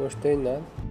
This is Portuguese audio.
Gostei nada.